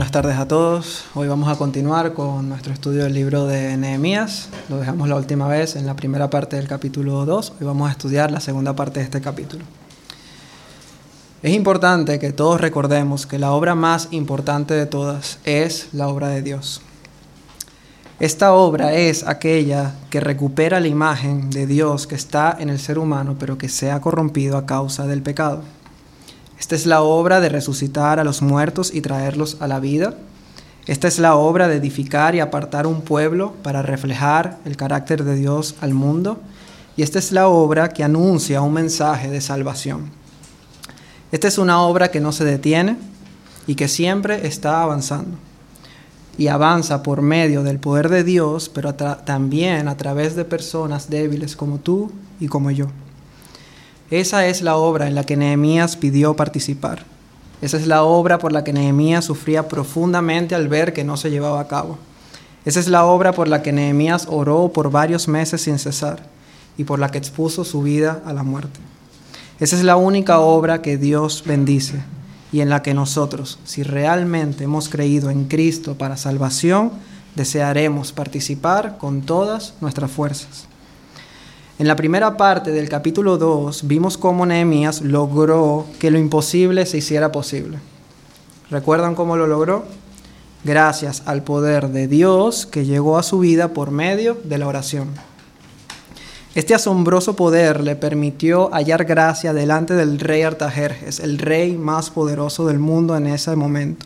Buenas tardes a todos. Hoy vamos a continuar con nuestro estudio del libro de Nehemías. Lo dejamos la última vez en la primera parte del capítulo 2. Hoy vamos a estudiar la segunda parte de este capítulo. Es importante que todos recordemos que la obra más importante de todas es la obra de Dios. Esta obra es aquella que recupera la imagen de Dios que está en el ser humano pero que se ha corrompido a causa del pecado. Esta es la obra de resucitar a los muertos y traerlos a la vida. Esta es la obra de edificar y apartar un pueblo para reflejar el carácter de Dios al mundo. Y esta es la obra que anuncia un mensaje de salvación. Esta es una obra que no se detiene y que siempre está avanzando. Y avanza por medio del poder de Dios, pero también a través de personas débiles como tú y como yo. Esa es la obra en la que Nehemías pidió participar. Esa es la obra por la que Nehemías sufría profundamente al ver que no se llevaba a cabo. Esa es la obra por la que Nehemías oró por varios meses sin cesar y por la que expuso su vida a la muerte. Esa es la única obra que Dios bendice y en la que nosotros, si realmente hemos creído en Cristo para salvación, desearemos participar con todas nuestras fuerzas. En la primera parte del capítulo 2 vimos cómo Nehemías logró que lo imposible se hiciera posible. ¿Recuerdan cómo lo logró? Gracias al poder de Dios que llegó a su vida por medio de la oración. Este asombroso poder le permitió hallar gracia delante del rey Artajerjes, el rey más poderoso del mundo en ese momento,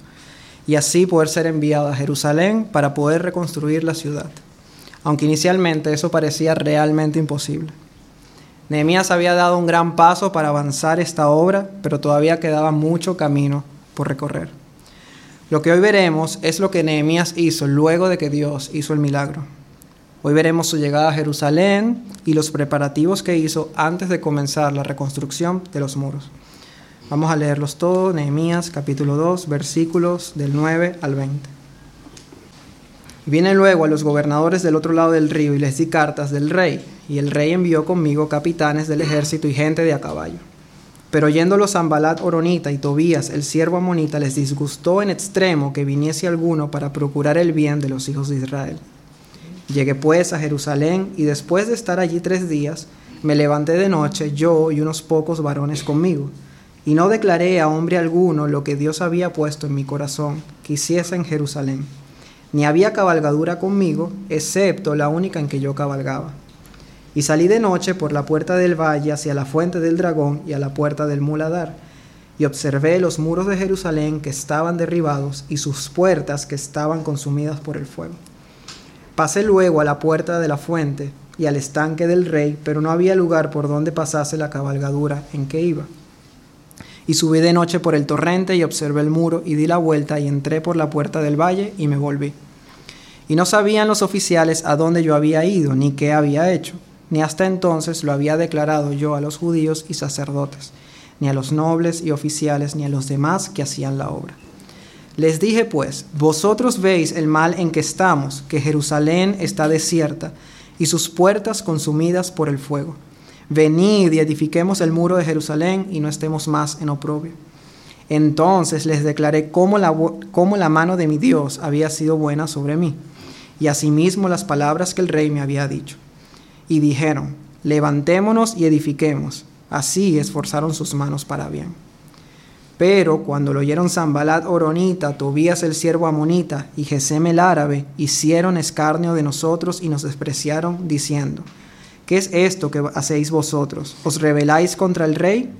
y así poder ser enviado a Jerusalén para poder reconstruir la ciudad aunque inicialmente eso parecía realmente imposible. Nehemías había dado un gran paso para avanzar esta obra, pero todavía quedaba mucho camino por recorrer. Lo que hoy veremos es lo que Nehemías hizo luego de que Dios hizo el milagro. Hoy veremos su llegada a Jerusalén y los preparativos que hizo antes de comenzar la reconstrucción de los muros. Vamos a leerlos todos, Nehemías capítulo 2, versículos del 9 al 20. Vine luego a los gobernadores del otro lado del río y les di cartas del rey, y el rey envió conmigo capitanes del ejército y gente de a caballo. Pero oyéndolo Zambalat Oronita y Tobías, el siervo amonita, les disgustó en extremo que viniese alguno para procurar el bien de los hijos de Israel. Llegué pues a Jerusalén y después de estar allí tres días, me levanté de noche yo y unos pocos varones conmigo, y no declaré a hombre alguno lo que Dios había puesto en mi corazón que hiciese en Jerusalén ni había cabalgadura conmigo, excepto la única en que yo cabalgaba. Y salí de noche por la puerta del valle hacia la fuente del dragón y a la puerta del muladar, y observé los muros de Jerusalén que estaban derribados y sus puertas que estaban consumidas por el fuego. Pasé luego a la puerta de la fuente y al estanque del rey, pero no había lugar por donde pasase la cabalgadura en que iba. Y subí de noche por el torrente y observé el muro y di la vuelta y entré por la puerta del valle y me volví. Y no sabían los oficiales a dónde yo había ido ni qué había hecho, ni hasta entonces lo había declarado yo a los judíos y sacerdotes, ni a los nobles y oficiales, ni a los demás que hacían la obra. Les dije pues, vosotros veis el mal en que estamos, que Jerusalén está desierta y sus puertas consumidas por el fuego venid y edifiquemos el muro de Jerusalén y no estemos más en oprobio. Entonces les declaré cómo la, cómo la mano de mi Dios había sido buena sobre mí, y asimismo las palabras que el rey me había dicho. Y dijeron, levantémonos y edifiquemos. Así esforzaron sus manos para bien. Pero cuando lo oyeron Zambalat Oronita, Tobías el siervo amonita y Gesem el árabe, hicieron escarnio de nosotros y nos despreciaron, diciendo, ¿qué es esto que hacéis vosotros? ¿Os rebeláis contra el rey?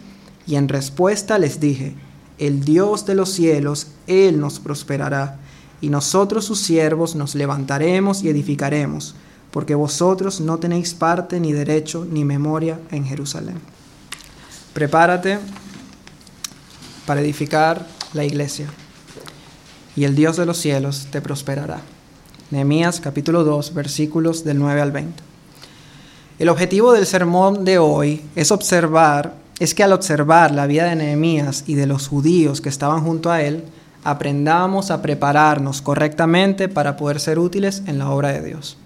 Y en respuesta les dije, el Dios de los cielos, Él nos prosperará, y nosotros sus siervos nos levantaremos y edificaremos, porque vosotros no tenéis parte ni derecho ni memoria en Jerusalén. Prepárate para edificar la iglesia, y el Dios de los cielos te prosperará. Nehemías capítulo 2 versículos del 9 al 20. El objetivo del sermón de hoy es observar, es que al observar la vida de Nehemías y de los judíos que estaban junto a él, aprendamos a prepararnos correctamente para poder ser útiles en la obra de Dios.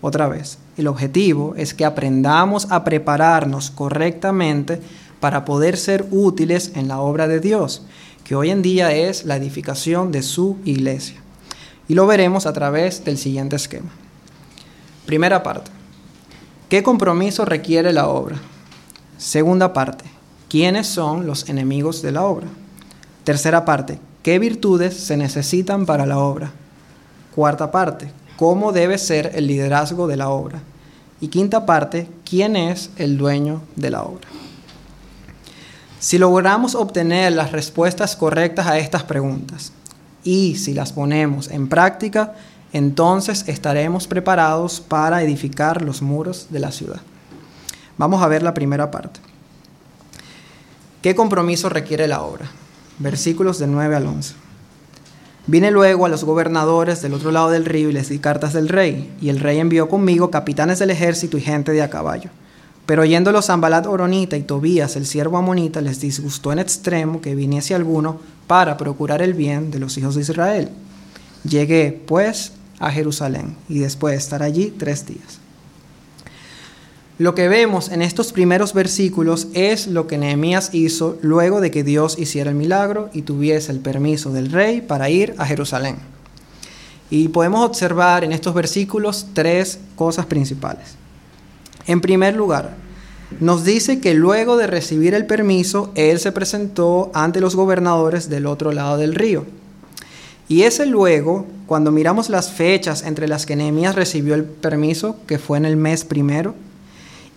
Otra vez, el objetivo es que aprendamos a prepararnos correctamente para poder ser útiles en la obra de Dios, que hoy en día es la edificación de su iglesia. Y lo veremos a través del siguiente esquema. Primera parte. ¿Qué compromiso requiere la obra? Segunda parte. ¿Quiénes son los enemigos de la obra? Tercera parte. ¿Qué virtudes se necesitan para la obra? Cuarta parte. ¿Cómo debe ser el liderazgo de la obra? Y quinta parte. ¿Quién es el dueño de la obra? Si logramos obtener las respuestas correctas a estas preguntas y si las ponemos en práctica, entonces estaremos preparados para edificar los muros de la ciudad. Vamos a ver la primera parte. ¿Qué compromiso requiere la obra? Versículos del 9 al 11. Vine luego a los gobernadores del otro lado del río y les di cartas del rey, y el rey envió conmigo capitanes del ejército y gente de a caballo. Pero oyéndolo Zambalat Oronita y Tobías, el siervo amonita, les disgustó en extremo que viniese alguno para procurar el bien de los hijos de Israel. Llegué, pues, a Jerusalén y después de estar allí tres días. Lo que vemos en estos primeros versículos es lo que Nehemías hizo luego de que Dios hiciera el milagro y tuviese el permiso del rey para ir a Jerusalén. Y podemos observar en estos versículos tres cosas principales. En primer lugar, nos dice que luego de recibir el permiso, él se presentó ante los gobernadores del otro lado del río. Y ese luego, cuando miramos las fechas entre las que Nehemías recibió el permiso, que fue en el mes primero,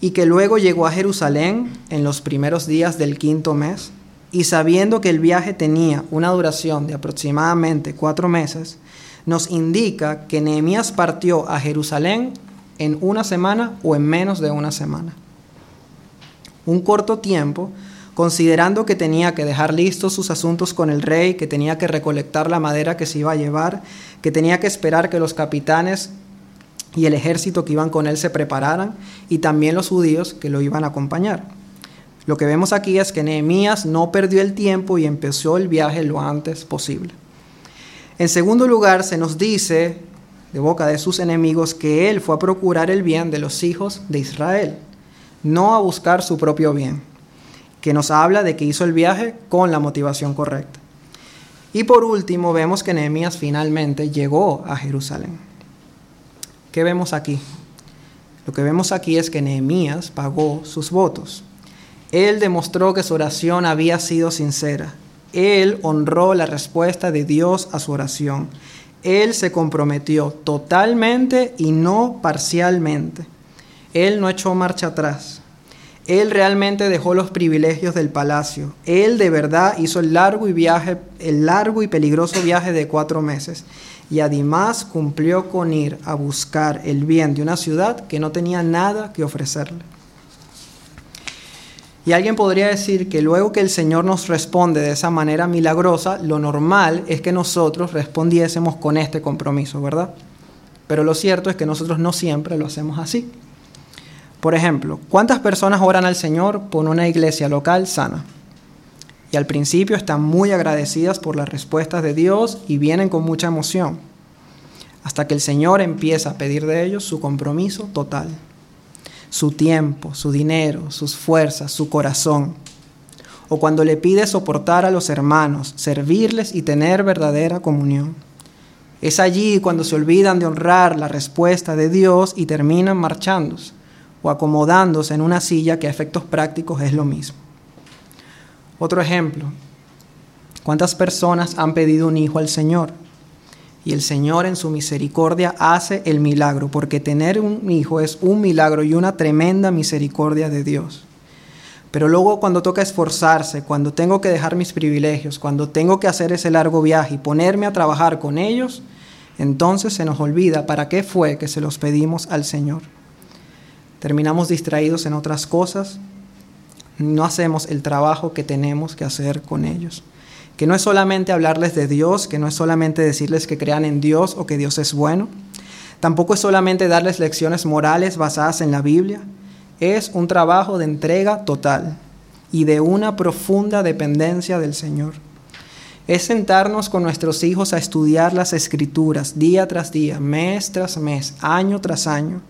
y que luego llegó a Jerusalén en los primeros días del quinto mes, y sabiendo que el viaje tenía una duración de aproximadamente cuatro meses, nos indica que Nehemías partió a Jerusalén en una semana o en menos de una semana. Un corto tiempo considerando que tenía que dejar listos sus asuntos con el rey, que tenía que recolectar la madera que se iba a llevar, que tenía que esperar que los capitanes y el ejército que iban con él se prepararan y también los judíos que lo iban a acompañar. Lo que vemos aquí es que Nehemías no perdió el tiempo y empezó el viaje lo antes posible. En segundo lugar, se nos dice de boca de sus enemigos que él fue a procurar el bien de los hijos de Israel, no a buscar su propio bien que nos habla de que hizo el viaje con la motivación correcta. Y por último, vemos que Nehemías finalmente llegó a Jerusalén. ¿Qué vemos aquí? Lo que vemos aquí es que Nehemías pagó sus votos. Él demostró que su oración había sido sincera. Él honró la respuesta de Dios a su oración. Él se comprometió totalmente y no parcialmente. Él no echó marcha atrás. Él realmente dejó los privilegios del palacio. Él de verdad hizo el largo y viaje, el largo y peligroso viaje de cuatro meses. Y además cumplió con ir a buscar el bien de una ciudad que no tenía nada que ofrecerle. Y alguien podría decir que luego que el Señor nos responde de esa manera milagrosa, lo normal es que nosotros respondiésemos con este compromiso, ¿verdad? Pero lo cierto es que nosotros no siempre lo hacemos así. Por ejemplo, ¿cuántas personas oran al Señor por una iglesia local sana? Y al principio están muy agradecidas por las respuestas de Dios y vienen con mucha emoción, hasta que el Señor empieza a pedir de ellos su compromiso total, su tiempo, su dinero, sus fuerzas, su corazón. O cuando le pide soportar a los hermanos, servirles y tener verdadera comunión. Es allí cuando se olvidan de honrar la respuesta de Dios y terminan marchándose o acomodándose en una silla que a efectos prácticos es lo mismo. Otro ejemplo, ¿cuántas personas han pedido un hijo al Señor? Y el Señor en su misericordia hace el milagro, porque tener un hijo es un milagro y una tremenda misericordia de Dios. Pero luego cuando toca esforzarse, cuando tengo que dejar mis privilegios, cuando tengo que hacer ese largo viaje y ponerme a trabajar con ellos, entonces se nos olvida para qué fue que se los pedimos al Señor terminamos distraídos en otras cosas, no hacemos el trabajo que tenemos que hacer con ellos. Que no es solamente hablarles de Dios, que no es solamente decirles que crean en Dios o que Dios es bueno, tampoco es solamente darles lecciones morales basadas en la Biblia, es un trabajo de entrega total y de una profunda dependencia del Señor. Es sentarnos con nuestros hijos a estudiar las escrituras día tras día, mes tras mes, año tras año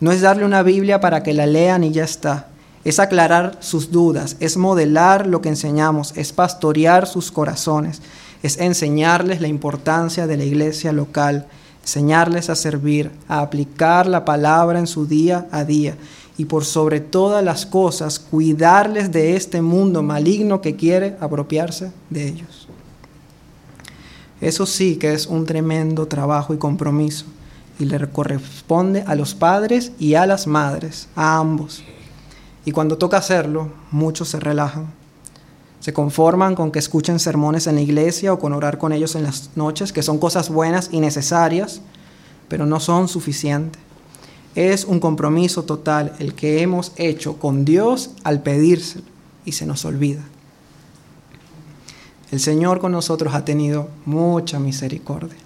no es darle una Biblia para que la lean y ya está. es aclarar sus dudas, es modelar lo que enseñamos, es pastorear sus corazones, es enseñarles la importancia de la iglesia local, enseñarles a servir, a aplicar la palabra en su día a día y por sobre todas las cosas cuidarles de este mundo maligno que quiere apropiarse de ellos. Eso sí que es un tremendo trabajo y compromiso y le corresponde a los padres y a las madres, a ambos. Y cuando toca hacerlo, muchos se relajan. Se conforman con que escuchen sermones en la iglesia o con orar con ellos en las noches, que son cosas buenas y necesarias, pero no son suficientes. Es un compromiso total el que hemos hecho con Dios al pedírselo y se nos olvida. El Señor con nosotros ha tenido mucha misericordia.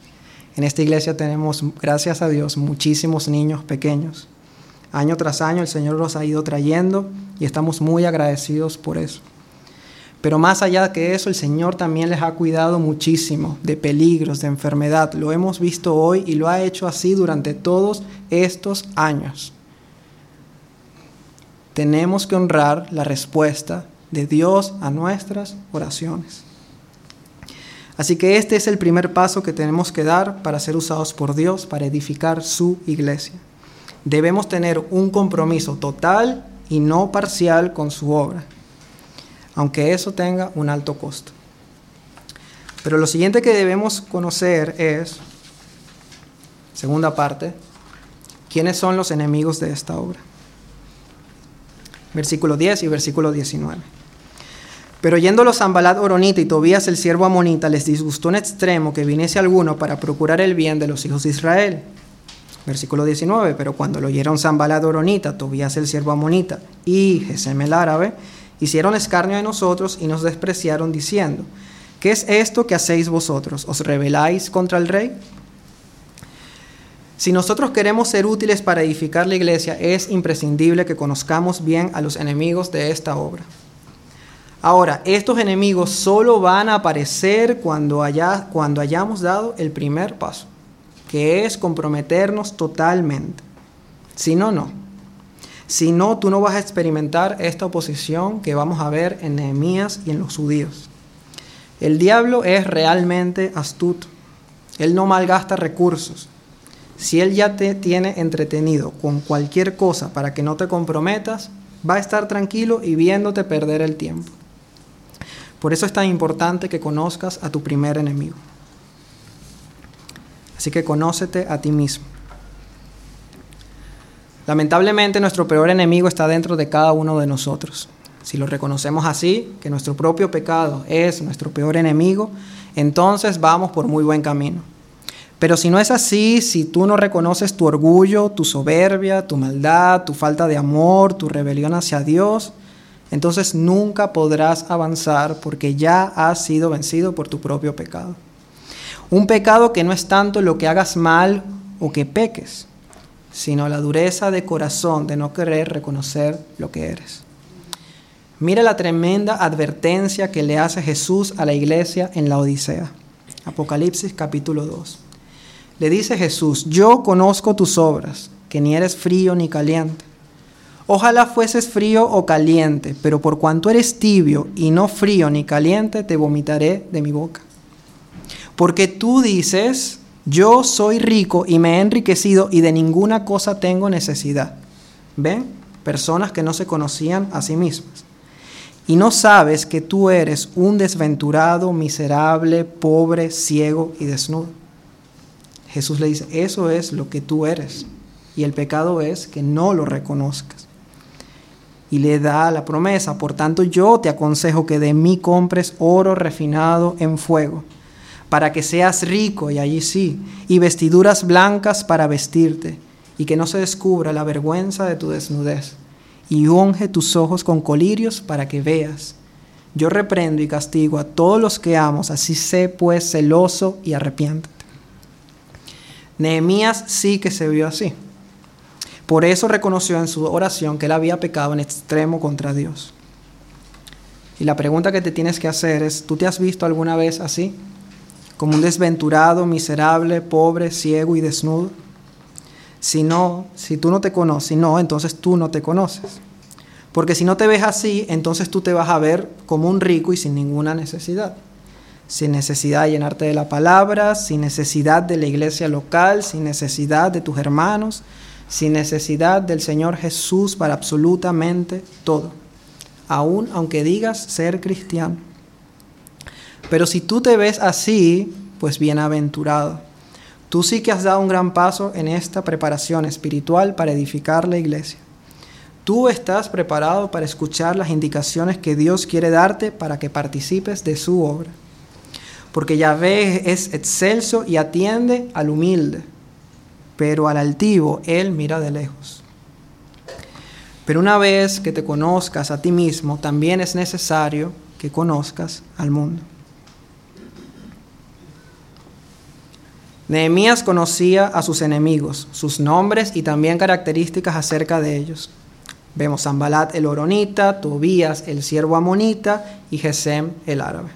En esta iglesia tenemos, gracias a Dios, muchísimos niños pequeños Año tras año el Señor los ha ido trayendo y estamos muy agradecidos por eso. Pero más allá que eso, el Señor también les ha cuidado muchísimo de peligros, de enfermedad. Lo hemos visto hoy y lo ha hecho así durante todos estos años. Tenemos que honrar la respuesta de Dios a nuestras oraciones. Así que este es el primer paso que tenemos que dar para ser usados por Dios para edificar su iglesia debemos tener un compromiso total y no parcial con su obra, aunque eso tenga un alto costo. Pero lo siguiente que debemos conocer es, segunda parte, quiénes son los enemigos de esta obra. Versículo 10 y versículo 19. Pero yendo los Zambalat Oronita y Tobías el siervo Amonita les disgustó en extremo que viniese alguno para procurar el bien de los hijos de Israel Versículo 19, pero cuando lo oyeron Zambalad Oronita, Tobías el siervo amonita y Gesem el árabe, hicieron escarnio de nosotros y nos despreciaron diciendo, ¿qué es esto que hacéis vosotros? ¿Os rebeláis contra el rey? Si nosotros queremos ser útiles para edificar la iglesia, es imprescindible que conozcamos bien a los enemigos de esta obra. Ahora, estos enemigos solo van a aparecer cuando, haya, cuando hayamos dado el primer paso que es comprometernos totalmente. Si no, no. Si no, tú no vas a experimentar esta oposición que vamos a ver en Nehemías y en los judíos. El diablo es realmente astuto. Él no malgasta recursos. Si él ya te tiene entretenido con cualquier cosa para que no te comprometas, va a estar tranquilo y viéndote perder el tiempo. Por eso es tan importante que conozcas a tu primer enemigo. Así que conócete a ti mismo. Lamentablemente nuestro peor enemigo está dentro de cada uno de nosotros. Si lo reconocemos así, que nuestro propio pecado es nuestro peor enemigo, entonces vamos por muy buen camino. Pero si no es así, si tú no reconoces tu orgullo, tu soberbia, tu maldad, tu falta de amor, tu rebelión hacia Dios, entonces nunca podrás avanzar porque ya has sido vencido por tu propio pecado. Un pecado que no es tanto lo que hagas mal o que peques, sino la dureza de corazón de no querer reconocer lo que eres. Mira la tremenda advertencia que le hace Jesús a la iglesia en la Odisea. Apocalipsis capítulo 2. Le dice Jesús, yo conozco tus obras, que ni eres frío ni caliente. Ojalá fueses frío o caliente, pero por cuanto eres tibio y no frío ni caliente, te vomitaré de mi boca. Porque tú dices, yo soy rico y me he enriquecido y de ninguna cosa tengo necesidad. ¿Ven? Personas que no se conocían a sí mismas. Y no sabes que tú eres un desventurado, miserable, pobre, ciego y desnudo. Jesús le dice, eso es lo que tú eres. Y el pecado es que no lo reconozcas. Y le da la promesa, por tanto yo te aconsejo que de mí compres oro refinado en fuego para que seas rico, y allí sí, y vestiduras blancas para vestirte, y que no se descubra la vergüenza de tu desnudez, y unge tus ojos con colirios para que veas. Yo reprendo y castigo a todos los que amo, así sé pues celoso y arrepiéntete. Nehemías sí que se vio así. Por eso reconoció en su oración que él había pecado en extremo contra Dios. Y la pregunta que te tienes que hacer es, ¿tú te has visto alguna vez así? como un desventurado, miserable, pobre, ciego y desnudo? Si no, si tú no te conoces, no, entonces tú no te conoces. Porque si no te ves así, entonces tú te vas a ver como un rico y sin ninguna necesidad. Sin necesidad de llenarte de la palabra, sin necesidad de la iglesia local, sin necesidad de tus hermanos, sin necesidad del Señor Jesús para absolutamente todo. Aún aunque digas ser cristiano. Pero si tú te ves así, pues bienaventurado. Tú sí que has dado un gran paso en esta preparación espiritual para edificar la iglesia. Tú estás preparado para escuchar las indicaciones que Dios quiere darte para que participes de su obra. Porque Yahvé es excelso y atiende al humilde, pero al altivo Él mira de lejos. Pero una vez que te conozcas a ti mismo, también es necesario que conozcas al mundo. Nehemías conocía a sus enemigos, sus nombres y también características acerca de ellos. Vemos Zambalat el Oronita, Tobías el siervo amonita y Gesem el árabe.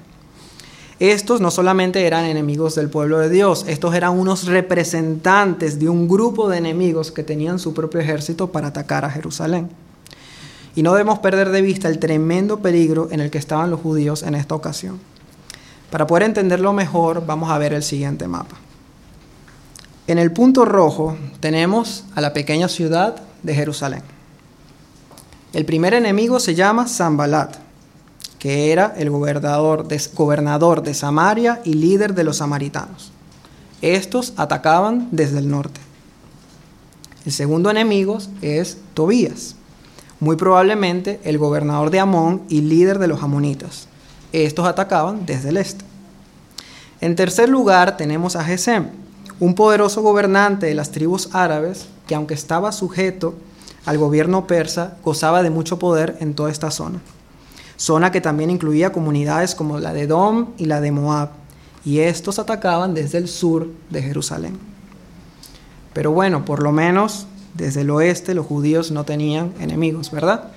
Estos no solamente eran enemigos del pueblo de Dios, estos eran unos representantes de un grupo de enemigos que tenían su propio ejército para atacar a Jerusalén. Y no debemos perder de vista el tremendo peligro en el que estaban los judíos en esta ocasión. Para poder entenderlo mejor, vamos a ver el siguiente mapa. En el punto rojo tenemos a la pequeña ciudad de Jerusalén. El primer enemigo se llama Zambalat, que era el gobernador de, Samaria y líder de los samaritanos. Estos atacaban desde el norte. El segundo enemigo es Tobías, muy probablemente el gobernador de Amón y líder de los amonitas. Estos atacaban desde el este. En tercer lugar tenemos a Gesem, un poderoso gobernante de las tribus árabes que aunque estaba sujeto al gobierno persa, gozaba de mucho poder en toda esta zona. Zona que también incluía comunidades como la de Dom y la de Moab, y estos atacaban desde el sur de Jerusalén. Pero bueno, por lo menos desde el oeste los judíos no tenían enemigos, ¿verdad?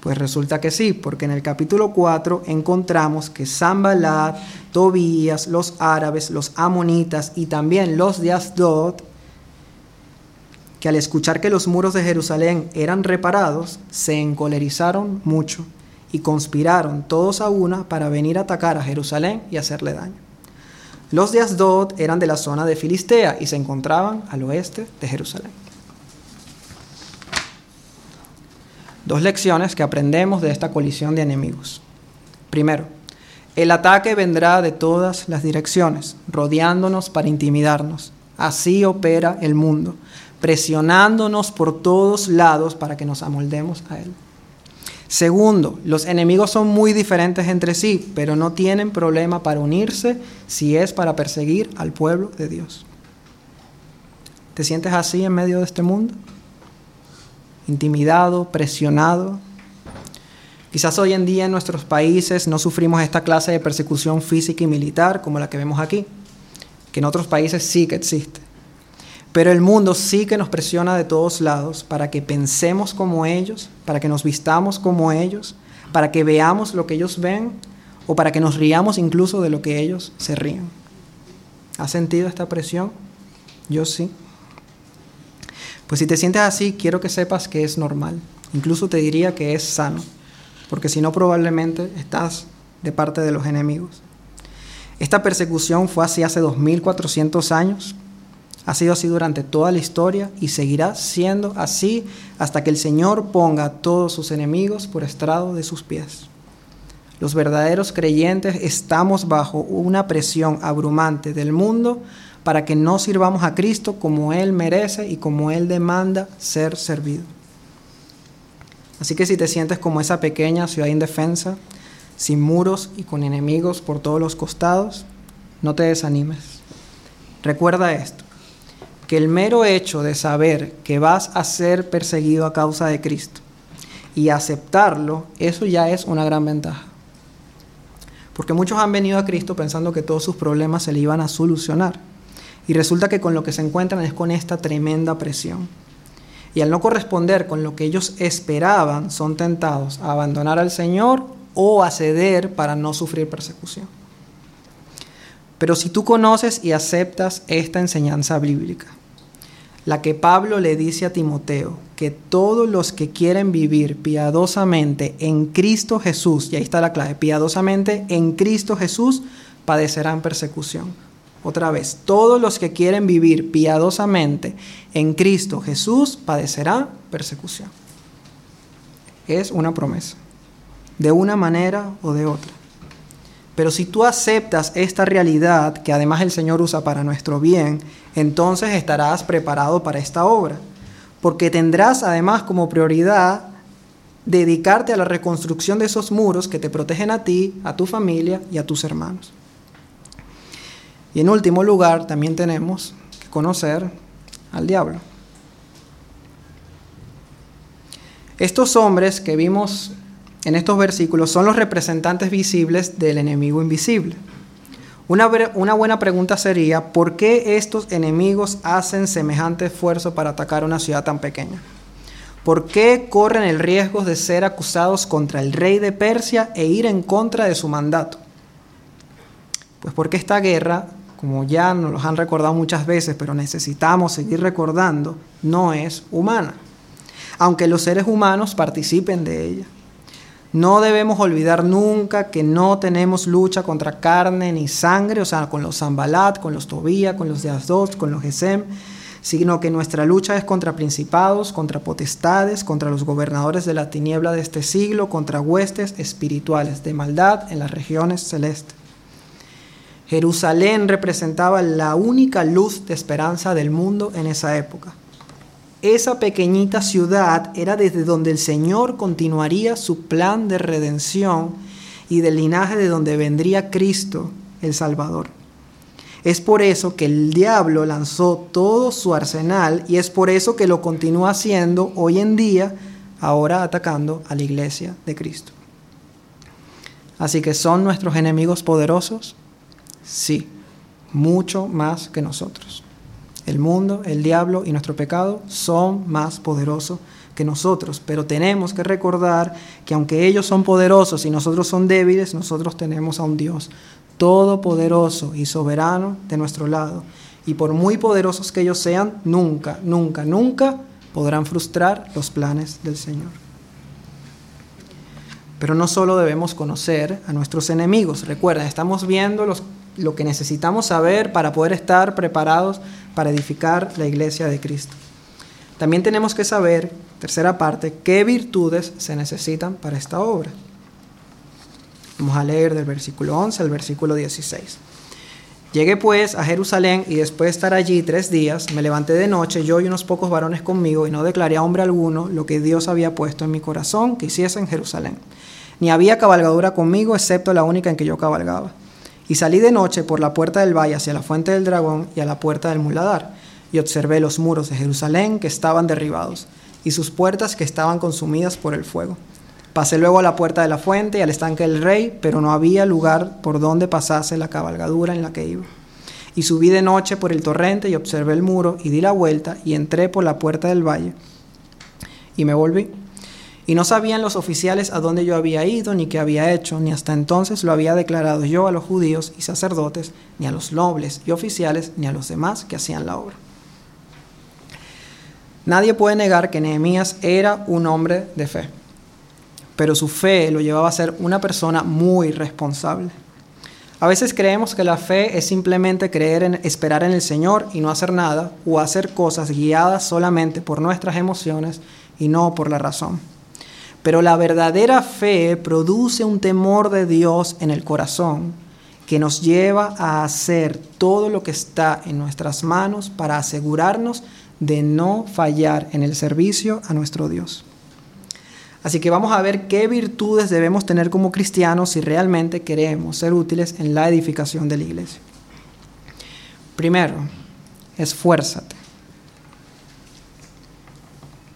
Pues resulta que sí, porque en el capítulo 4 encontramos que Zambalat, Tobías, los árabes, los amonitas y también los de Asdod que al escuchar que los muros de Jerusalén eran reparados, se encolerizaron mucho y conspiraron todos a una para venir a atacar a Jerusalén y hacerle daño. Los de Asdod eran de la zona de Filistea y se encontraban al oeste de Jerusalén. Dos lecciones que aprendemos de esta colisión de enemigos. Primero, el ataque vendrá de todas las direcciones, rodeándonos para intimidarnos. Así opera el mundo presionándonos por todos lados para que nos amoldemos a Él. Segundo, los enemigos son muy diferentes entre sí, pero no tienen problema para unirse si es para perseguir al pueblo de Dios. ¿Te sientes así en medio de este mundo? Intimidado, presionado. Quizás hoy en día en nuestros países no sufrimos esta clase de persecución física y militar como la que vemos aquí, que en otros países sí que existe. Pero el mundo sí que nos presiona de todos lados para que pensemos como ellos, para que nos vistamos como ellos, para que veamos lo que ellos ven o para que nos riamos incluso de lo que ellos se ríen. ¿Has sentido esta presión? Yo sí. Pues si te sientes así, quiero que sepas que es normal. Incluso te diría que es sano, porque si no probablemente estás de parte de los enemigos. Esta persecución fue así hace 2400 años ha sido así durante toda la historia y seguirá siendo así hasta que el Señor ponga todos sus enemigos por estrado de sus pies. Los verdaderos creyentes estamos bajo una presión abrumante del mundo para que no sirvamos a Cristo como Él merece y como Él demanda ser servido. Así que si te sientes como esa pequeña ciudad indefensa, sin muros y con enemigos por todos los costados, no te desanimes. Recuerda esto que el mero hecho de saber que vas a ser perseguido a causa de Cristo y aceptarlo, eso ya es una gran ventaja. Porque muchos han venido a Cristo pensando que todos sus problemas se le iban a solucionar. Y resulta que con lo que se encuentran es con esta tremenda presión. Y al no corresponder con lo que ellos esperaban, son tentados a abandonar al Señor o a ceder para no sufrir persecución. Pero si tú conoces y aceptas esta enseñanza bíblica, la que Pablo le dice a Timoteo, que todos los que quieren vivir piadosamente en Cristo Jesús, y ahí está la clave, piadosamente en Cristo Jesús, padecerán persecución. Otra vez, todos los que quieren vivir piadosamente en Cristo Jesús padecerán persecución. Es una promesa, de una manera o de otra. Pero si tú aceptas esta realidad que además el Señor usa para nuestro bien, entonces estarás preparado para esta obra, porque tendrás además como prioridad dedicarte a la reconstrucción de esos muros que te protegen a ti, a tu familia y a tus hermanos. Y en último lugar, también tenemos que conocer al diablo. Estos hombres que vimos en estos versículos son los representantes visibles del enemigo invisible. Una, buena pregunta sería, ¿por qué estos enemigos hacen semejante esfuerzo para atacar una ciudad tan pequeña? ¿Por qué corren el riesgo de ser acusados contra el rey de Persia e ir en contra de su mandato? Pues porque esta guerra, como ya nos lo han recordado muchas veces, pero necesitamos seguir recordando, no es humana, aunque los seres humanos participen de ella. No debemos olvidar nunca que no tenemos lucha contra carne ni sangre, o sea, con los Zambalat, con los Tobía, con los de Asdod, con los Gesem, sino que nuestra lucha es contra principados, contra potestades, contra los gobernadores de la tiniebla de este siglo, contra huestes espirituales de maldad en las regiones celestes. Jerusalén representaba la única luz de esperanza del mundo en esa época esa pequeñita ciudad era desde donde el Señor continuaría su plan de redención y del linaje de donde vendría Cristo, el Salvador. Es por eso que el diablo lanzó todo su arsenal y es por eso que lo continúa haciendo hoy en día, ahora atacando a la iglesia de Cristo. Así que son nuestros enemigos poderosos, sí, mucho más que nosotros. El mundo, el diablo y nuestro pecado son más poderosos que nosotros, pero tenemos que recordar que aunque ellos son poderosos y nosotros son débiles, nosotros tenemos a un Dios todopoderoso y soberano de nuestro lado. Y por muy poderosos que ellos sean, nunca, nunca, nunca podrán frustrar los planes del Señor. Pero no solo debemos conocer a nuestros enemigos, recuerda, estamos viendo los lo que necesitamos saber para poder estar preparados para edificar la iglesia de Cristo. También tenemos que saber, tercera parte, qué virtudes se necesitan para esta obra. Vamos a leer del versículo 11 al versículo 16. Llegué pues a Jerusalén y después de estar allí tres días, me levanté de noche, yo y unos pocos varones conmigo, y no declaré a hombre alguno lo que Dios había puesto en mi corazón que hiciese en Jerusalén. Ni había cabalgadura conmigo, excepto la única en que yo cabalgaba. Y salí de noche por la puerta del valle hacia la fuente del dragón y a la puerta del muladar, y observé los muros de Jerusalén que estaban derribados, y sus puertas que estaban consumidas por el fuego. Pasé luego a la puerta de la fuente y al estanque del rey, pero no había lugar por donde pasase la cabalgadura en la que iba. Y subí de noche por el torrente y observé el muro y di la vuelta y entré por la puerta del valle y me volví. Y no sabían los oficiales a dónde yo había ido, ni qué había hecho, ni hasta entonces lo había declarado yo a los judíos y sacerdotes, ni a los nobles y oficiales, ni a los demás que hacían la obra. Nadie puede negar que Nehemías era un hombre de fe, pero su fe lo llevaba a ser una persona muy responsable. A veces creemos que la fe es simplemente creer en esperar en el Señor y no hacer nada, o hacer cosas guiadas solamente por nuestras emociones y no por la razón. Pero la verdadera fe produce un temor de Dios en el corazón que nos lleva a hacer todo lo que está en nuestras manos para asegurarnos de no fallar en el servicio a nuestro Dios. Así que vamos a ver qué virtudes debemos tener como cristianos si realmente queremos ser útiles en la edificación de la iglesia. Primero, esfuérzate.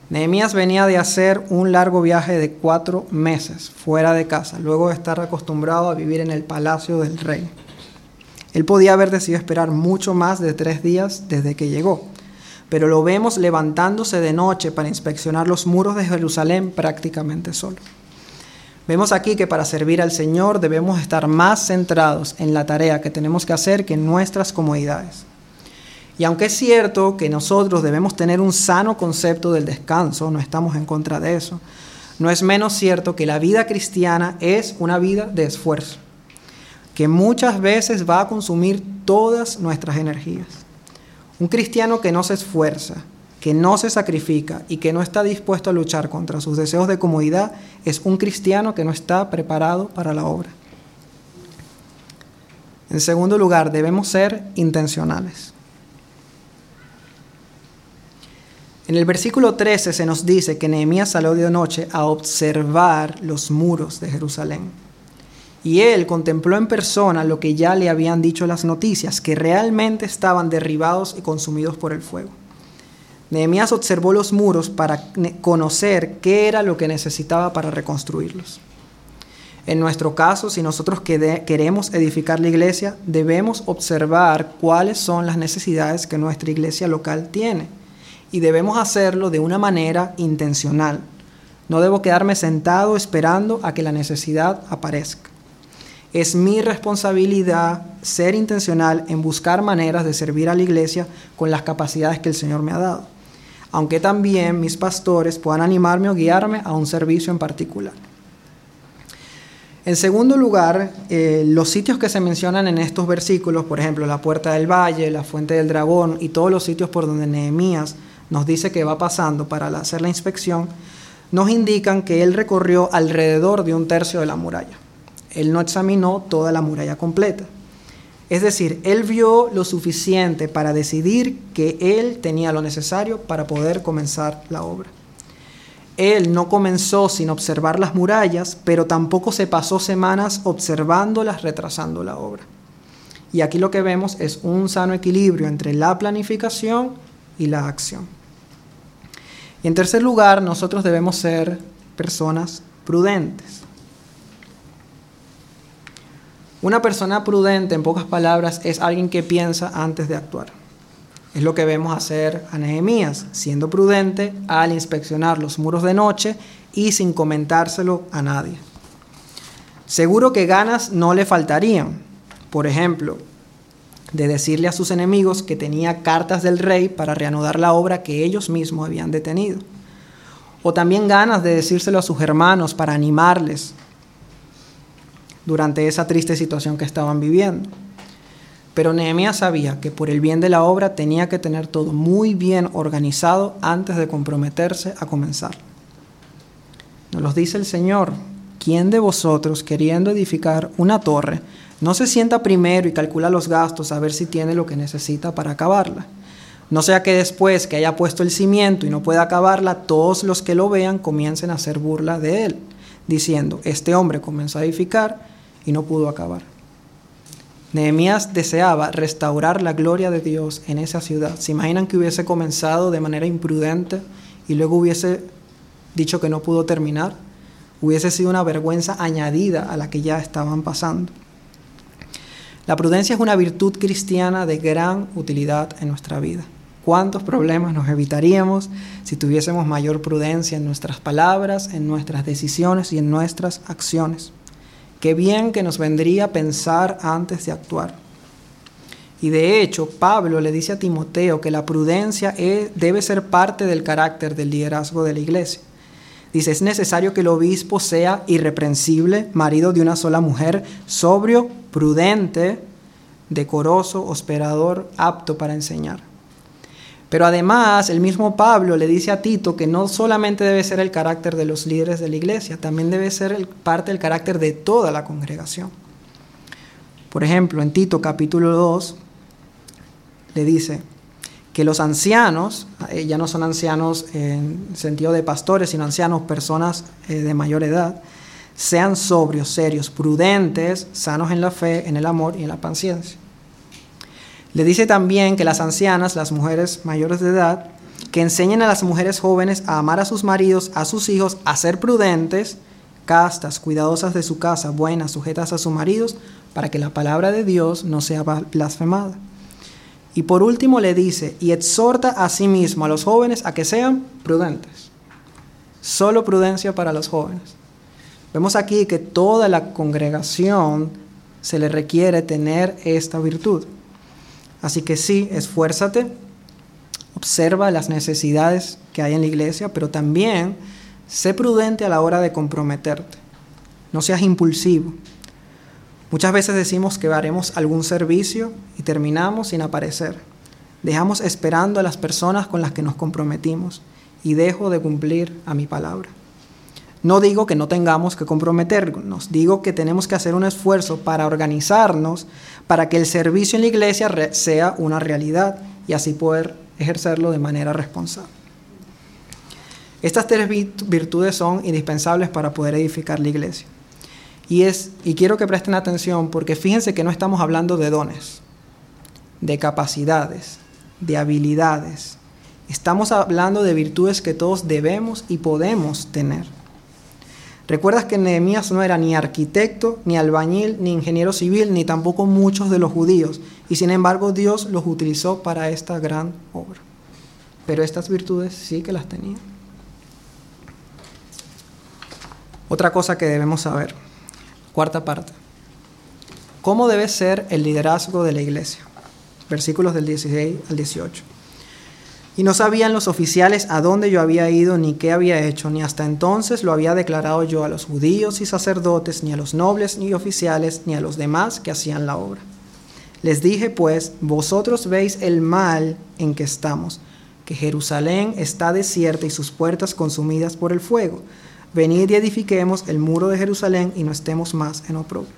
Nehemías venía de hacer un largo viaje de cuatro meses fuera de casa, luego de estar acostumbrado a vivir en el palacio del rey. Él podía haber decidido esperar mucho más de tres días desde que llegó, pero lo vemos levantándose de noche para inspeccionar los muros de Jerusalén prácticamente solo. Vemos aquí que para servir al Señor debemos estar más centrados en la tarea que tenemos que hacer que en nuestras comodidades. Y aunque es cierto que nosotros debemos tener un sano concepto del descanso, no estamos en contra de eso, no es menos cierto que la vida cristiana es una vida de esfuerzo, que muchas veces va a consumir todas nuestras energías. Un cristiano que no se esfuerza, que no se sacrifica y que no está dispuesto a luchar contra sus deseos de comodidad es un cristiano que no está preparado para la obra. En segundo lugar, debemos ser intencionales. En el versículo 13 se nos dice que Nehemías salió de noche a observar los muros de Jerusalén. Y él contempló en persona lo que ya le habían dicho las noticias, que realmente estaban derribados y consumidos por el fuego. Nehemías observó los muros para conocer qué era lo que necesitaba para reconstruirlos. En nuestro caso, si nosotros queremos edificar la iglesia, debemos observar cuáles son las necesidades que nuestra iglesia local tiene y debemos hacerlo de una manera intencional. No debo quedarme sentado esperando a que la necesidad aparezca. Es mi responsabilidad ser intencional en buscar maneras de servir a la iglesia con las capacidades que el Señor me ha dado, aunque también mis pastores puedan animarme o guiarme a un servicio en particular. En segundo lugar, eh, los sitios que se mencionan en estos versículos, por ejemplo, la puerta del valle, la fuente del dragón y todos los sitios por donde Nehemías nos dice que va pasando para hacer la inspección, nos indican que él recorrió alrededor de un tercio de la muralla. Él no examinó toda la muralla completa. Es decir, él vio lo suficiente para decidir que él tenía lo necesario para poder comenzar la obra. Él no comenzó sin observar las murallas, pero tampoco se pasó semanas observándolas, retrasando la obra. Y aquí lo que vemos es un sano equilibrio entre la planificación y la acción. Y en tercer lugar, nosotros debemos ser personas prudentes. Una persona prudente, en pocas palabras, es alguien que piensa antes de actuar. Es lo que vemos hacer a Nehemías, siendo prudente al inspeccionar los muros de noche y sin comentárselo a nadie. Seguro que ganas no le faltarían. Por ejemplo, de decirle a sus enemigos que tenía cartas del rey para reanudar la obra que ellos mismos habían detenido. O también ganas de decírselo a sus hermanos para animarles durante esa triste situación que estaban viviendo. Pero Nehemías sabía que por el bien de la obra tenía que tener todo muy bien organizado antes de comprometerse a comenzar. Nos lo dice el Señor, ¿quién de vosotros queriendo edificar una torre no se sienta primero y calcula los gastos a ver si tiene lo que necesita para acabarla? No sea que después que haya puesto el cimiento y no pueda acabarla, todos los que lo vean comiencen a hacer burla de él, diciendo, este hombre comenzó a edificar y no pudo acabar. Nehemías deseaba restaurar la gloria de Dios en esa ciudad. ¿Se imaginan que hubiese comenzado de manera imprudente y luego hubiese dicho que no pudo terminar? Hubiese sido una vergüenza añadida a la que ya estaban pasando. La prudencia es una virtud cristiana de gran utilidad en nuestra vida. ¿Cuántos problemas nos evitaríamos si tuviésemos mayor prudencia en nuestras palabras, en nuestras decisiones y en nuestras acciones? Qué bien que nos vendría pensar antes de actuar. Y de hecho, Pablo le dice a Timoteo que la prudencia debe ser parte del carácter del liderazgo de la iglesia. Dice, es necesario que el obispo sea irreprensible, marido de una sola mujer, sobrio, prudente, decoroso, hospedador, apto para enseñar. Pero además, el mismo Pablo le dice a Tito que no solamente debe ser el carácter de los líderes de la iglesia, también debe ser parte del carácter de toda la congregación. Por ejemplo, en Tito capítulo 2 le dice que los ancianos, eh, ya no son ancianos en sentido de pastores, sino ancianos, personas eh, de mayor edad, sean sobrios, serios, prudentes, sanos en la fe, en el amor y en la paciencia. Le dice también que las ancianas, las mujeres mayores de edad, que enseñen a las mujeres jóvenes a amar a sus maridos, a sus hijos, a ser prudentes, castas, cuidadosas de su casa, buenas, sujetas a sus maridos, para que la palabra de Dios no sea blasfemada. Y por último le dice, y exhorta a sí mismo a los jóvenes a que sean prudentes. Solo prudencia para los jóvenes. Vemos aquí que toda la congregación se le requiere tener esta virtud. Así que sí, esfuérzate, observa las necesidades que hay en la iglesia, pero también sé prudente a la hora de comprometerte. No seas impulsivo. Muchas veces decimos que haremos algún servicio y terminamos sin aparecer. Dejamos esperando a las personas con las que nos comprometimos y dejo de cumplir a mi palabra. No digo que no tengamos que comprometernos, digo que tenemos que hacer un esfuerzo para organizarnos para que el servicio en la iglesia sea una realidad y así poder ejercerlo de manera responsable. Estas tres virtudes son indispensables para poder edificar la iglesia. Y, es, y quiero que presten atención porque fíjense que no estamos hablando de dones, de capacidades, de habilidades. Estamos hablando de virtudes que todos debemos y podemos tener. ¿Recuerdas que Nehemías no era ni arquitecto, ni albañil, ni ingeniero civil, ni tampoco muchos de los judíos? Y sin embargo Dios los utilizó para esta gran obra. Pero estas virtudes sí que las tenía. Otra cosa que debemos saber. Cuarta parte. ¿Cómo debe ser el liderazgo de la iglesia? Versículos del 16 al 18. Y no sabían los oficiales a dónde yo había ido ni qué había hecho, ni hasta entonces lo había declarado yo a los judíos y sacerdotes, ni a los nobles ni oficiales, ni a los demás que hacían la obra. Les dije pues, vosotros veis el mal en que estamos, que Jerusalén está desierta y sus puertas consumidas por el fuego. Venid y edifiquemos el muro de Jerusalén y no estemos más en oprobio.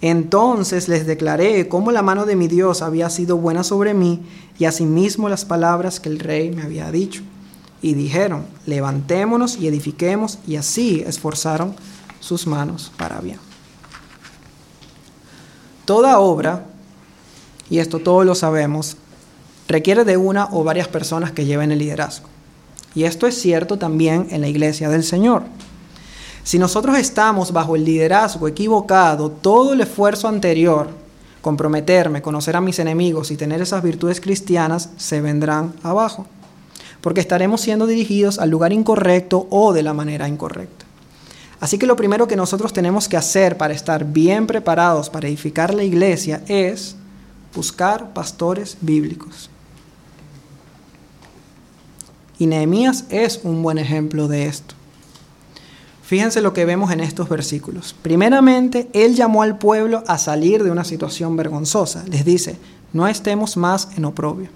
Entonces les declaré cómo la mano de mi Dios había sido buena sobre mí y asimismo las palabras que el rey me había dicho. Y dijeron, levantémonos y edifiquemos, y así esforzaron sus manos para bien. Toda obra, y esto todos lo sabemos, requiere de una o varias personas que lleven el liderazgo. Y esto es cierto también en la iglesia del Señor. Si nosotros estamos bajo el liderazgo equivocado, todo el esfuerzo anterior, comprometerme, conocer a mis enemigos y tener esas virtudes cristianas, se vendrán abajo. Porque estaremos siendo dirigidos al lugar incorrecto o de la manera incorrecta. Así que lo primero que nosotros tenemos que hacer para estar bien preparados para edificar la iglesia es buscar pastores bíblicos. Y Nehemías es un buen ejemplo de esto. Fíjense lo que vemos en estos versículos. Primeramente, Él llamó al pueblo a salir de una situación vergonzosa. Les dice, no estemos más en oprobio.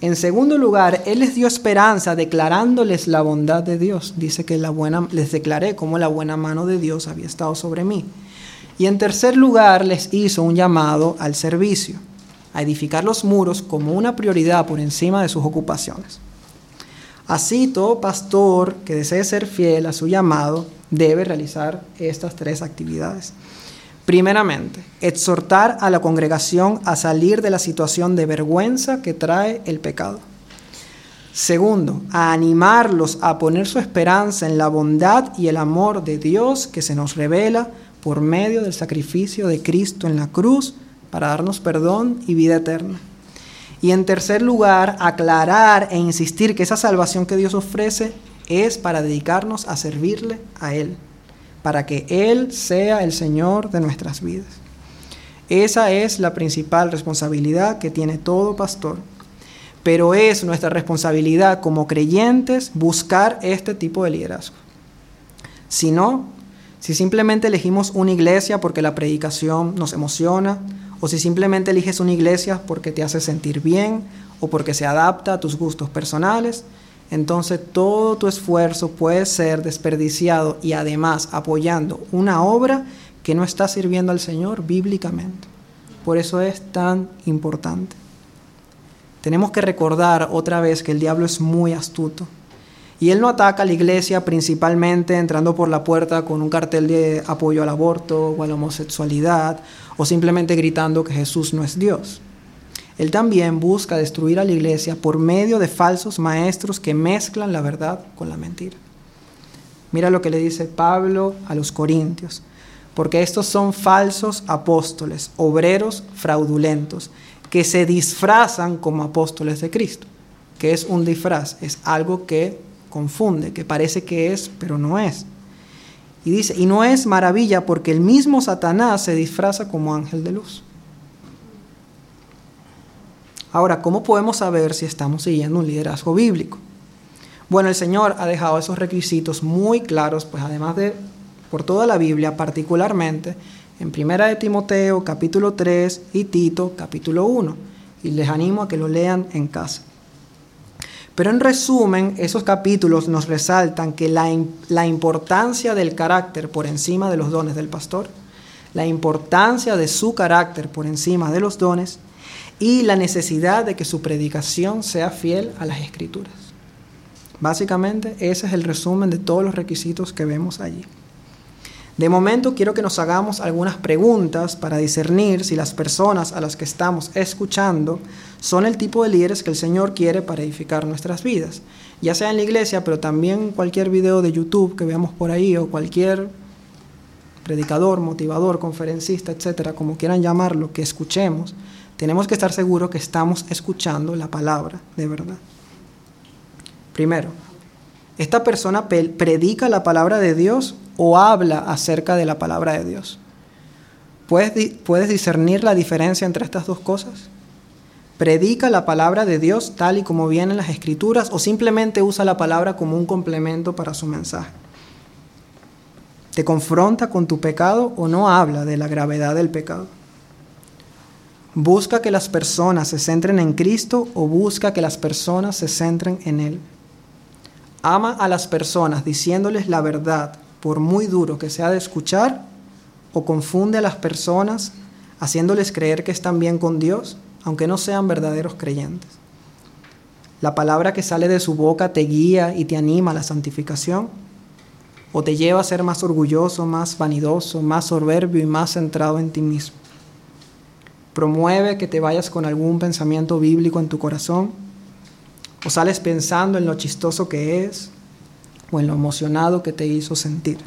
En segundo lugar, Él les dio esperanza declarándoles la bondad de Dios. Dice que la buena, les declaré cómo la buena mano de Dios había estado sobre mí. Y en tercer lugar, les hizo un llamado al servicio, a edificar los muros como una prioridad por encima de sus ocupaciones. Así, todo pastor que desee ser fiel a su llamado debe realizar estas tres actividades. Primeramente, exhortar a la congregación a salir de la situación de vergüenza que trae el pecado. Segundo, a animarlos a poner su esperanza en la bondad y el amor de Dios que se nos revela por medio del sacrificio de Cristo en la cruz para darnos perdón y vida eterna. Y en tercer lugar, aclarar e insistir que esa salvación que Dios ofrece es para dedicarnos a servirle a Él, para que Él sea el Señor de nuestras vidas. Esa es la principal responsabilidad que tiene todo pastor. Pero es nuestra responsabilidad como creyentes buscar este tipo de liderazgo. Si no, si simplemente elegimos una iglesia porque la predicación nos emociona o si simplemente eliges una iglesia porque te hace sentir bien o porque se adapta a tus gustos personales, entonces todo tu esfuerzo puede ser desperdiciado y además apoyando una obra que no está sirviendo al Señor bíblicamente. Por eso es tan importante. Tenemos que recordar otra vez que el diablo es muy astuto y él no ataca a la iglesia principalmente entrando por la puerta con un cartel de apoyo al aborto o a la homosexualidad o simplemente gritando que Jesús no es Dios. Él también busca destruir a la iglesia por medio de falsos maestros que mezclan la verdad con la mentira. Mira lo que le dice Pablo a los corintios, porque estos son falsos apóstoles, obreros fraudulentos, que se disfrazan como apóstoles de Cristo. que es un disfraz? Es algo que confunde, que parece que es, pero no es. Y dice, y no es maravilla porque el mismo Satanás se disfraza como ángel de luz. Ahora, ¿cómo podemos saber si estamos siguiendo un liderazgo bíblico? Bueno, el Señor ha dejado esos requisitos muy claros, pues además de por toda la Biblia, particularmente en Primera de Timoteo capítulo 3 y Tito capítulo 1, y les animo a que lo lean en casa. Pero en resumen, esos capítulos nos resaltan que la, la importancia del carácter por encima de los dones del pastor, la importancia de su carácter por encima de los dones y la necesidad de que su predicación sea fiel a las escrituras. Básicamente ese es el resumen de todos los requisitos que vemos allí. De momento quiero que nos hagamos algunas preguntas para discernir si las personas a las que estamos escuchando son el tipo de líderes que el Señor quiere para edificar nuestras vidas, ya sea en la iglesia, pero también cualquier video de YouTube que veamos por ahí o cualquier predicador, motivador, conferencista, etcétera, como quieran llamarlo, que escuchemos, tenemos que estar seguros que estamos escuchando la palabra de verdad. Primero, ¿esta persona predica la palabra de Dios o habla acerca de la palabra de Dios. ¿Puedes, ¿Puedes discernir la diferencia entre estas dos cosas? ¿Predica la palabra de Dios tal y como viene en las escrituras o simplemente usa la palabra como un complemento para su mensaje? ¿Te confronta con tu pecado o no habla de la gravedad del pecado? ¿Busca que las personas se centren en Cristo o busca que las personas se centren en Él? Ama a las personas diciéndoles la verdad por muy duro que sea de escuchar, o confunde a las personas haciéndoles creer que están bien con Dios, aunque no sean verdaderos creyentes. La palabra que sale de su boca te guía y te anima a la santificación, o te lleva a ser más orgulloso, más vanidoso, más soberbio y más centrado en ti mismo. Promueve que te vayas con algún pensamiento bíblico en tu corazón, o sales pensando en lo chistoso que es, en lo emocionado que te hizo sentir.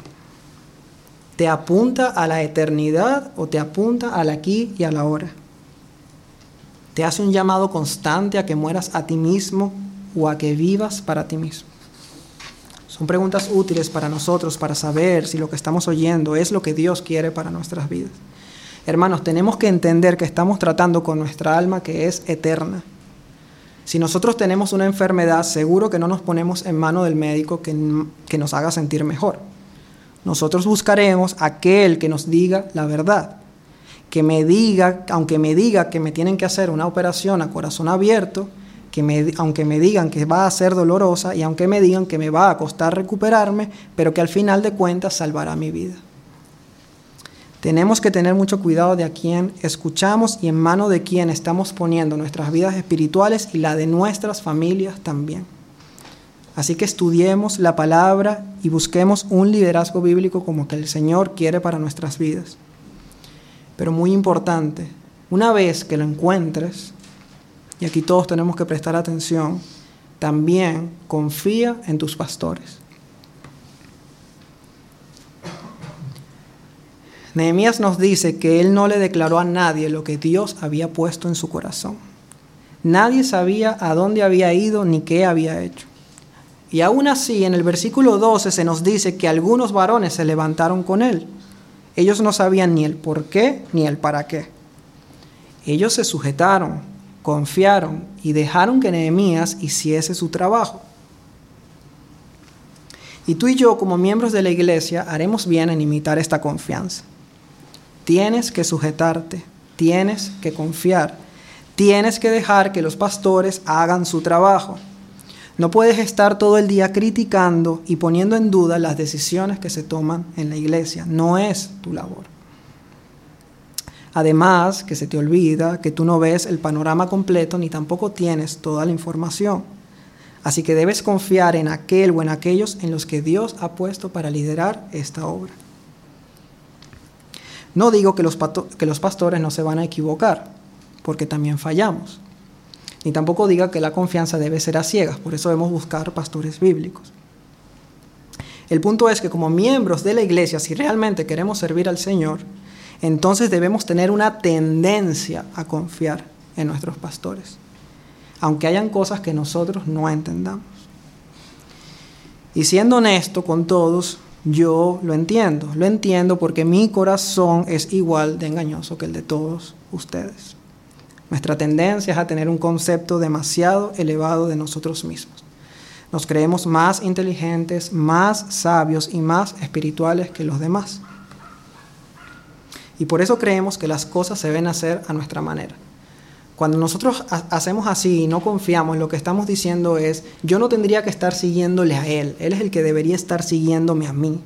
¿Te apunta a la eternidad o te apunta al aquí y a la hora? ¿Te hace un llamado constante a que mueras a ti mismo o a que vivas para ti mismo? Son preguntas útiles para nosotros para saber si lo que estamos oyendo es lo que Dios quiere para nuestras vidas. Hermanos, tenemos que entender que estamos tratando con nuestra alma que es eterna si nosotros tenemos una enfermedad, seguro que no nos ponemos en mano del médico que, que nos haga sentir mejor. Nosotros buscaremos aquel que nos diga la verdad, que me diga, aunque me diga que me tienen que hacer una operación a corazón abierto, que me, aunque me digan que va a ser dolorosa y aunque me digan que me va a costar recuperarme, pero que al final de cuentas salvará mi vida. Tenemos que tener mucho cuidado de a quién escuchamos y en mano de quién estamos poniendo nuestras vidas espirituales y la de nuestras familias también. Así que estudiemos la palabra y busquemos un liderazgo bíblico como que el Señor quiere para nuestras vidas. Pero muy importante, una vez que lo encuentres, y aquí todos tenemos que prestar atención, también confía en tus pastores. Nehemías nos dice que él no le declaró a nadie lo que Dios había puesto en su corazón. Nadie sabía a dónde había ido ni qué había hecho. Y aún así, en el versículo 12 se nos dice que algunos varones se levantaron con él. Ellos no sabían ni el por qué ni el para qué. Ellos se sujetaron, confiaron y dejaron que Nehemías hiciese su trabajo. Y tú y yo, como miembros de la iglesia, haremos bien en imitar esta confianza. Tienes que sujetarte, tienes que confiar, tienes que dejar que los pastores hagan su trabajo. No puedes estar todo el día criticando y poniendo en duda las decisiones que se toman en la iglesia. No es tu labor. Además, que se te olvida que tú no ves el panorama completo ni tampoco tienes toda la información. Así que debes confiar en aquel o en aquellos en los que Dios ha puesto para liderar esta obra. No digo que los, pastores no se van a equivocar, porque también fallamos. Ni tampoco diga que la confianza debe ser a ciegas, por eso debemos buscar pastores bíblicos. El punto es que como miembros de la iglesia, si realmente queremos servir al Señor, entonces debemos tener una tendencia a confiar en nuestros pastores, aunque hayan cosas que nosotros no entendamos. Y siendo honesto con todos, yo lo entiendo, lo entiendo porque mi corazón es igual de engañoso que el de todos ustedes. Nuestra tendencia es a tener un concepto demasiado elevado de nosotros mismos. Nos creemos más inteligentes, más sabios y más espirituales que los demás. Y por eso creemos que las cosas se deben hacer a nuestra manera. Cuando nosotros hacemos así y no confiamos, lo que estamos diciendo es, yo no tendría que estar siguiéndole a Él, Él es el que debería estar siguiéndome a mí.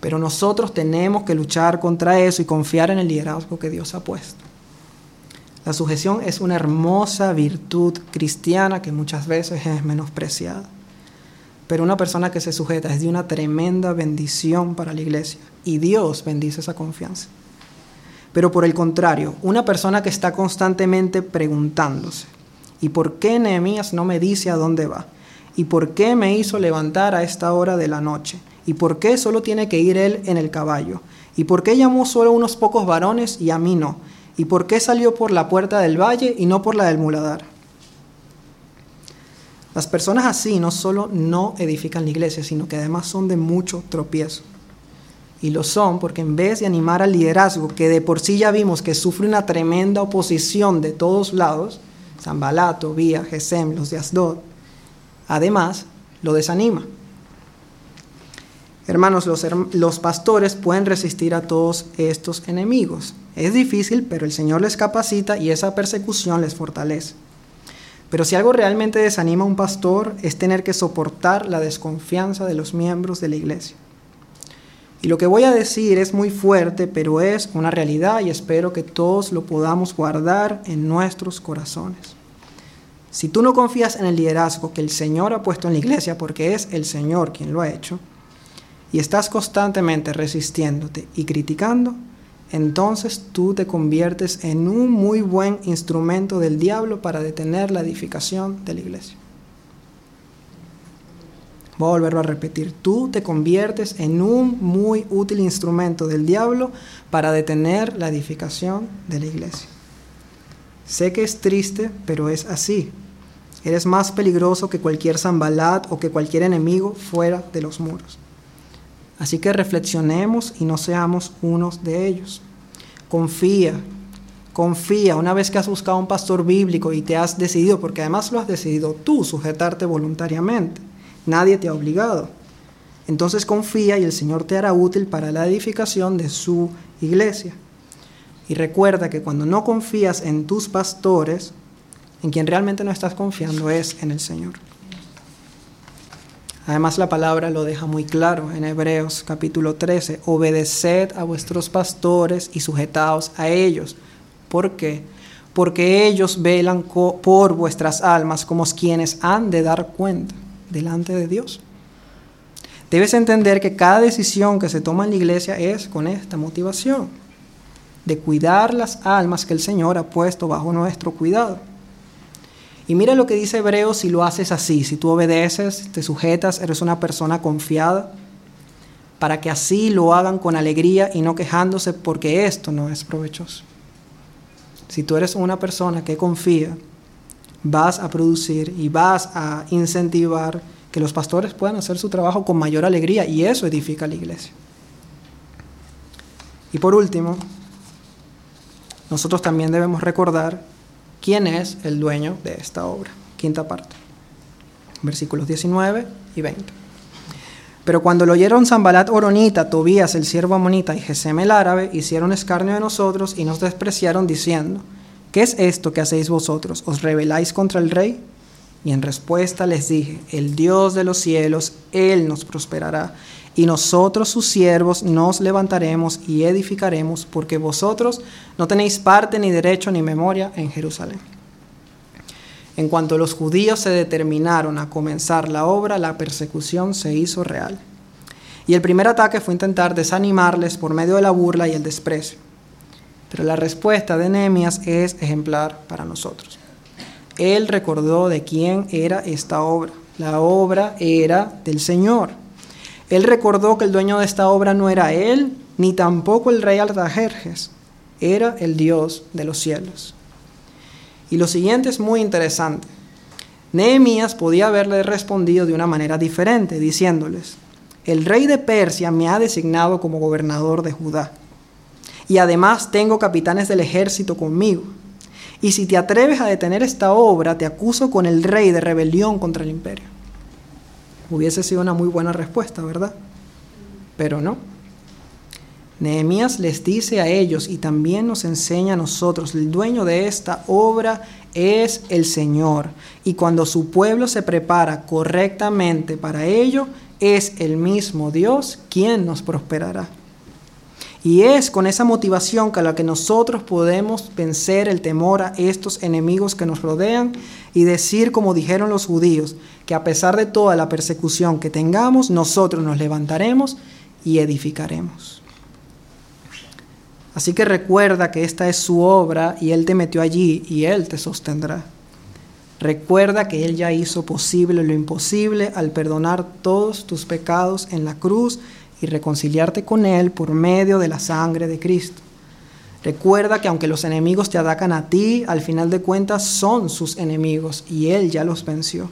Pero nosotros tenemos que luchar contra eso y confiar en el liderazgo que Dios ha puesto. La sujeción es una hermosa virtud cristiana que muchas veces es menospreciada. Pero una persona que se sujeta es de una tremenda bendición para la iglesia y Dios bendice esa confianza. Pero por el contrario, una persona que está constantemente preguntándose, ¿y por qué Nehemías no me dice a dónde va? ¿Y por qué me hizo levantar a esta hora de la noche? ¿Y por qué solo tiene que ir él en el caballo? ¿Y por qué llamó solo unos pocos varones y a mí no? ¿Y por qué salió por la puerta del valle y no por la del muladar? Las personas así no solo no edifican la iglesia, sino que además son de mucho tropiezo. Y lo son porque en vez de animar al liderazgo, que de por sí ya vimos que sufre una tremenda oposición de todos lados, Zambalato, Vía, Gesem, los de Asdod, además lo desanima. Hermanos, los, los, pastores pueden resistir a todos estos enemigos. Es difícil, pero el Señor les capacita y esa persecución les fortalece. Pero si algo realmente desanima a un pastor es tener que soportar la desconfianza de los miembros de la iglesia. Y lo que voy a decir es muy fuerte, pero es una realidad y espero que todos lo podamos guardar en nuestros corazones. Si tú no confías en el liderazgo que el Señor ha puesto en la iglesia, porque es el Señor quien lo ha hecho, y estás constantemente resistiéndote y criticando, entonces tú te conviertes en un muy buen instrumento del diablo para detener la edificación de la iglesia. Voy a volverlo a repetir. Tú te conviertes en un muy útil instrumento del diablo para detener la edificación de la iglesia. Sé que es triste, pero es así. Eres más peligroso que cualquier zambalat o que cualquier enemigo fuera de los muros. Así que reflexionemos y no seamos unos de ellos. Confía, confía una vez que has buscado un pastor bíblico y te has decidido, porque además lo has decidido tú, sujetarte voluntariamente Nadie te ha obligado. Entonces confía y el Señor te hará útil para la edificación de su iglesia. Y recuerda que cuando no confías en tus pastores, en quien realmente no estás confiando es en el Señor. Además la palabra lo deja muy claro en Hebreos capítulo 13, obedeced a vuestros pastores y sujetaos a ellos. ¿Por qué? Porque ellos velan por vuestras almas como quienes han de dar cuenta delante de Dios. Debes entender que cada decisión que se toma en la iglesia es con esta motivación, de cuidar las almas que el Señor ha puesto bajo nuestro cuidado. Y mira lo que dice Hebreos si lo haces así, si tú obedeces, te sujetas, eres una persona confiada, para que así lo hagan con alegría y no quejándose porque esto no es provechoso. Si tú eres una persona que confía, vas a producir y vas a incentivar que los pastores puedan hacer su trabajo con mayor alegría y eso edifica la iglesia. Y por último, nosotros también debemos recordar quién es el dueño de esta obra. Quinta parte, versículos 19 y 20. Pero cuando lo oyeron Zambalat Oronita, Tobías el siervo amonita y Gesem el árabe, hicieron escarnio de nosotros y nos despreciaron diciendo, ¿qué es esto que hacéis vosotros? ¿Os rebeláis contra el rey? Y en respuesta les dije, el Dios de los cielos, Él nos prosperará, y nosotros sus siervos nos levantaremos y edificaremos, porque vosotros no tenéis parte ni derecho ni memoria en Jerusalén. En cuanto los judíos se determinaron a comenzar la obra, la persecución se hizo real. Y el primer ataque fue intentar desanimarles por medio de la burla y el desprecio. Pero la respuesta de Nehemías es ejemplar para nosotros. Él recordó de quién era esta obra. La obra era del Señor. Él recordó que el dueño de esta obra no era él, ni tampoco el rey Altajerjes, era el Dios de los cielos. Y lo siguiente es muy interesante. Nehemías podía haberle respondido de una manera diferente, diciéndoles, el rey de Persia me ha designado como gobernador de Judá y además tengo capitanes del ejército conmigo. Y si te atreves a detener esta obra, te acuso con el rey de rebelión contra el imperio. Hubiese sido una muy buena respuesta, ¿verdad? Pero no. Nehemías les dice a ellos y también nos enseña a nosotros, el dueño de esta obra es el Señor. Y cuando su pueblo se prepara correctamente para ello, es el mismo Dios quien nos prosperará. Y es con esa motivación con la que nosotros podemos vencer el temor a estos enemigos que nos rodean y decir, como dijeron los judíos, que a pesar de toda la persecución que tengamos, nosotros nos levantaremos y edificaremos. Así que recuerda que esta es su obra y Él te metió allí y Él te sostendrá. Recuerda que Él ya hizo posible lo imposible al perdonar todos tus pecados en la cruz y reconciliarte con Él por medio de la sangre de Cristo. Recuerda que aunque los enemigos te atacan a ti, al final de cuentas son sus enemigos y Él ya los venció.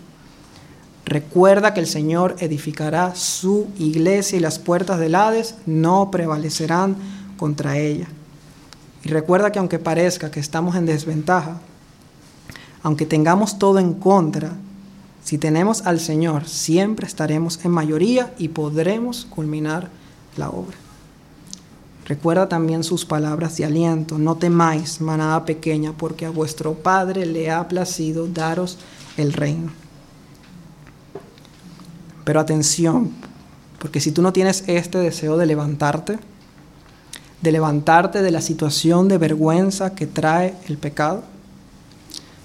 Recuerda que el Señor edificará su iglesia y las puertas del Hades no prevalecerán contra ella. Y recuerda que aunque parezca que estamos en desventaja, aunque tengamos todo en contra, si tenemos al Señor, siempre estaremos en mayoría y podremos culminar la obra. Recuerda también sus palabras de aliento, no temáis, manada pequeña, porque a vuestro Padre le ha placido daros el reino. Pero atención, porque si tú no tienes este deseo de levantarte, de levantarte de la situación de vergüenza que trae el pecado,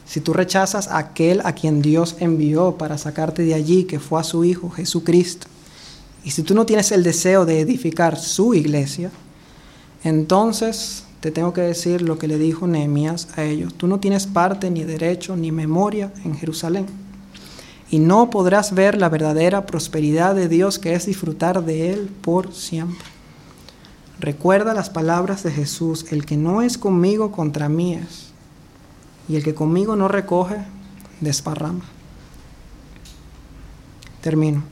si tú rechazas a aquel a quien Dios envió para sacarte de allí, que fue a su Hijo Jesucristo, y si tú no tienes el deseo de edificar su iglesia, entonces te tengo que decir lo que le dijo Nehemías a ellos. Tú no tienes parte, ni derecho, ni memoria en Jerusalén. Y no podrás ver la verdadera prosperidad de Dios, que es disfrutar de Él por siempre. Recuerda las palabras de Jesús, el que no es conmigo contra mí es y el que conmigo no recoge, desparrama. Termino.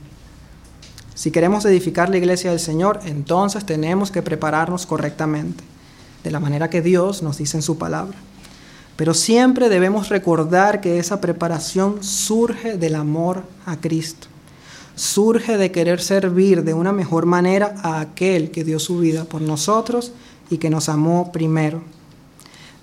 Si queremos edificar la iglesia del Señor, entonces tenemos que prepararnos correctamente, de la manera que Dios nos dice en su palabra. Pero siempre debemos recordar que esa preparación surge del amor a Cristo. Surge de querer servir de una mejor manera a aquel que dio su vida por nosotros y que nos amó primero.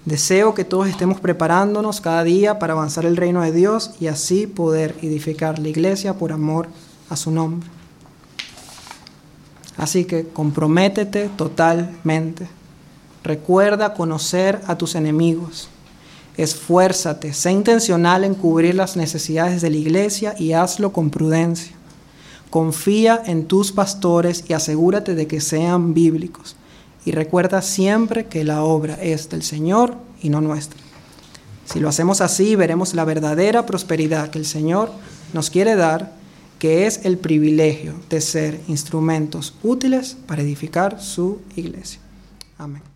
Deseo que todos estemos preparándonos cada día para avanzar el reino de Dios y así poder edificar la iglesia por amor a su nombre. Así que comprométete totalmente. Recuerda conocer a tus enemigos. Esfuérzate, sé intencional en cubrir las necesidades de la iglesia y hazlo con prudencia. Confía en tus pastores y asegúrate de que sean bíblicos y recuerda siempre que la obra es del Señor y no nuestra. Si lo hacemos así, veremos la verdadera prosperidad que el Señor nos quiere dar, que es el privilegio de ser instrumentos útiles para edificar su iglesia. Amén.